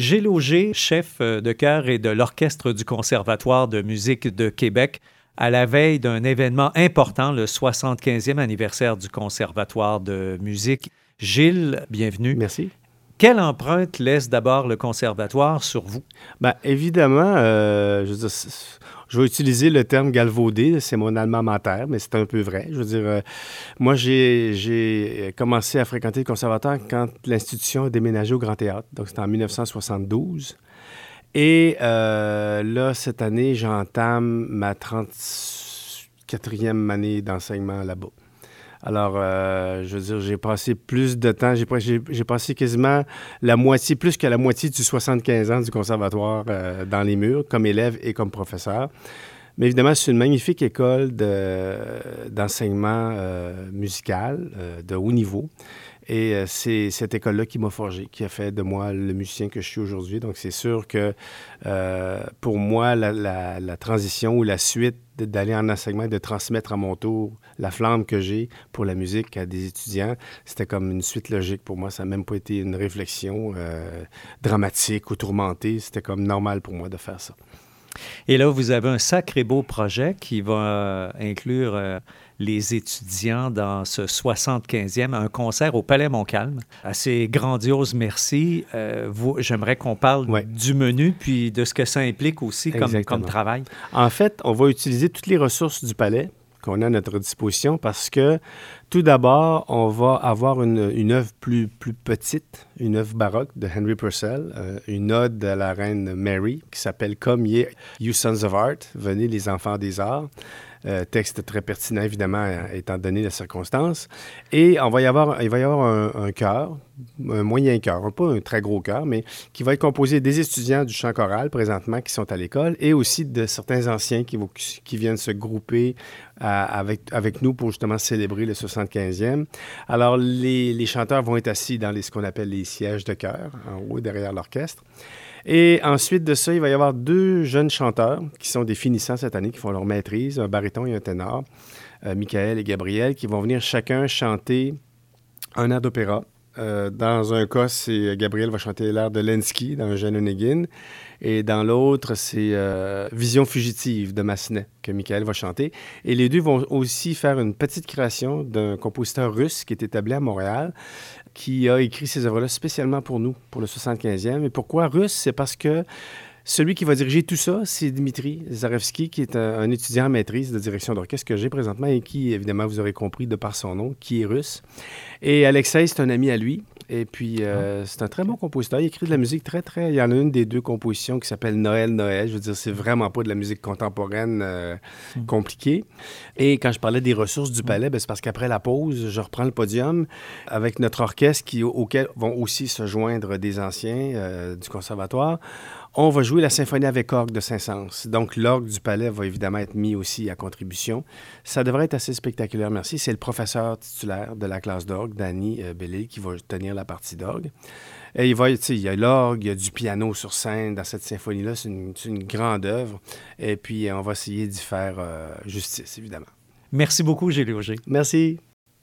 Gilles Auger, chef euh, de chœur et de l'Orchestre du Conservatoire de musique de Québec, à la veille d'un événement important, le 75e anniversaire du Conservatoire de musique. Gilles, bienvenue. Merci. Quelle empreinte laisse d'abord le conservatoire sur vous? Bien, évidemment, euh, je, veux dire, je, vais utiliser le terme galvaudé, c'est mon alma mater, mais c'est un peu vrai. Je veux dire, euh, moi, j'ai commencé à fréquenter le conservatoire quand l'institution a déménagé au Grand Théâtre, donc c'était en 1972. Et euh, là, cette année, j'entame ma 34e année d'enseignement là-bas. Alors, euh, je veux dire, j'ai passé plus de temps, j'ai passé quasiment la moitié, plus que la moitié du 75 ans du conservatoire euh, dans les murs, comme élève et comme professeur. Mais évidemment, c'est une magnifique école d'enseignement euh, musical de haut niveau. Et euh, c'est cette école-là qui m'a forgé, qui a fait de moi le musicien que je suis aujourd'hui. Donc, c'est sûr que euh, pour moi, la, transition ou la suite d'aller en enseignement et de transmettre à mon tour la flamme que j'ai pour la musique à des étudiants, c'était comme une suite logique pour moi. Ça n'a même pas été une réflexion euh, dramatique ou tourmentée. C'était comme normal pour moi de faire ça. Et là, vous avez un sacré beau projet qui va inclure les étudiants dans ce 75e, un concert au Palais Montcalm. Assez grandiose, merci. Euh, J'aimerais qu'on parle du menu puis de ce que ça implique aussi comme, comme travail. En fait, on va utiliser toutes les ressources du Palais qu'on a à notre disposition parce que tout d'abord, on va avoir une, œuvre plus, plus petite, une œuvre baroque de Henry Purcell, euh, une ode à la reine Mary qui s'appelle Come Ye, You Sons of Art, venez les enfants des arts. Euh, texte très pertinent, évidemment, étant donné les circonstances. Et on va y avoir, il va y avoir un, chœur, un moyen chœur, pas un très gros chœur, mais qui va être composé des étudiants du chant choral présentement qui sont à l'école et aussi de certains anciens qui, qui viennent se grouper avec, avec nous pour justement célébrer le 75e. Alors, les, chanteurs vont être assis dans ce qu'on appelle les sièges de chœur, en haut, derrière l'orchestre. Et ensuite de ça, il va y avoir deux jeunes chanteurs qui sont des finissants cette année, qui font leur maîtrise, un baryton et un ténor, euh, Michael et Gabriel, qui vont venir chacun chanter un air d'opéra. Euh, dans un cas, c'est Gabriel va chanter l'air de Lenski dans Jeanne Onegin. Et dans l'autre, c'est euh, Vision fugitive de Massenet que Michael va chanter. Et les deux vont aussi faire une petite création d'un compositeur russe qui est établi à Montréal qui a écrit ces œuvres-là spécialement pour nous, pour le 75e. Et pourquoi russe? C'est parce que celui qui va diriger tout ça, c'est Dimitri Zarevski, qui est un, étudiant en maîtrise de direction d'orchestre que j'ai présentement et qui, évidemment, vous aurez compris de par son nom, qui est russe. Et Alexei, c'est un ami à lui. Et puis, euh, ah. c'est un très bon compositeur. Il écrit de la musique très, très... Il y en a une des deux compositions qui s'appelle Noël, Noël. Je veux dire, c'est vraiment pas de la musique contemporaine euh, hmm. compliquée. Et quand je parlais des ressources du palais, ben, c'est parce qu'après la pause, je reprends le podium avec notre orchestre qui, auquel vont aussi se joindre des anciens euh, du conservatoire. On va jouer la symphonie avec orgue de Saint-Saëns. Donc, l'orgue du palais va évidemment être mis aussi à contribution. Ça devrait être assez spectaculaire, merci. C'est le professeur titulaire de la classe d'orgue, Danny euh, qui va tenir la partie d'orgue. Et il, va, il y a l'orgue, il y a du piano sur scène dans cette symphonie-là. C'est une, grande œuvre. Et puis, on va essayer d'y faire euh, justice, évidemment. Merci beaucoup, Gilles Auger. Merci.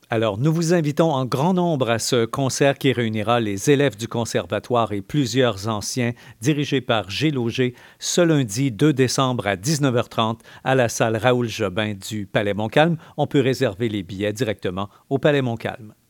Alors, nous vous invitons en grand nombre à ce concert qui réunira les élèves du conservatoire et plusieurs anciens, dirigé par Gilles Auger, ce lundi 2 décembre à 19h30 à la salle Raoul Jobin du Palais Montcalm. On peut réserver les billets directement au Palais Montcalm.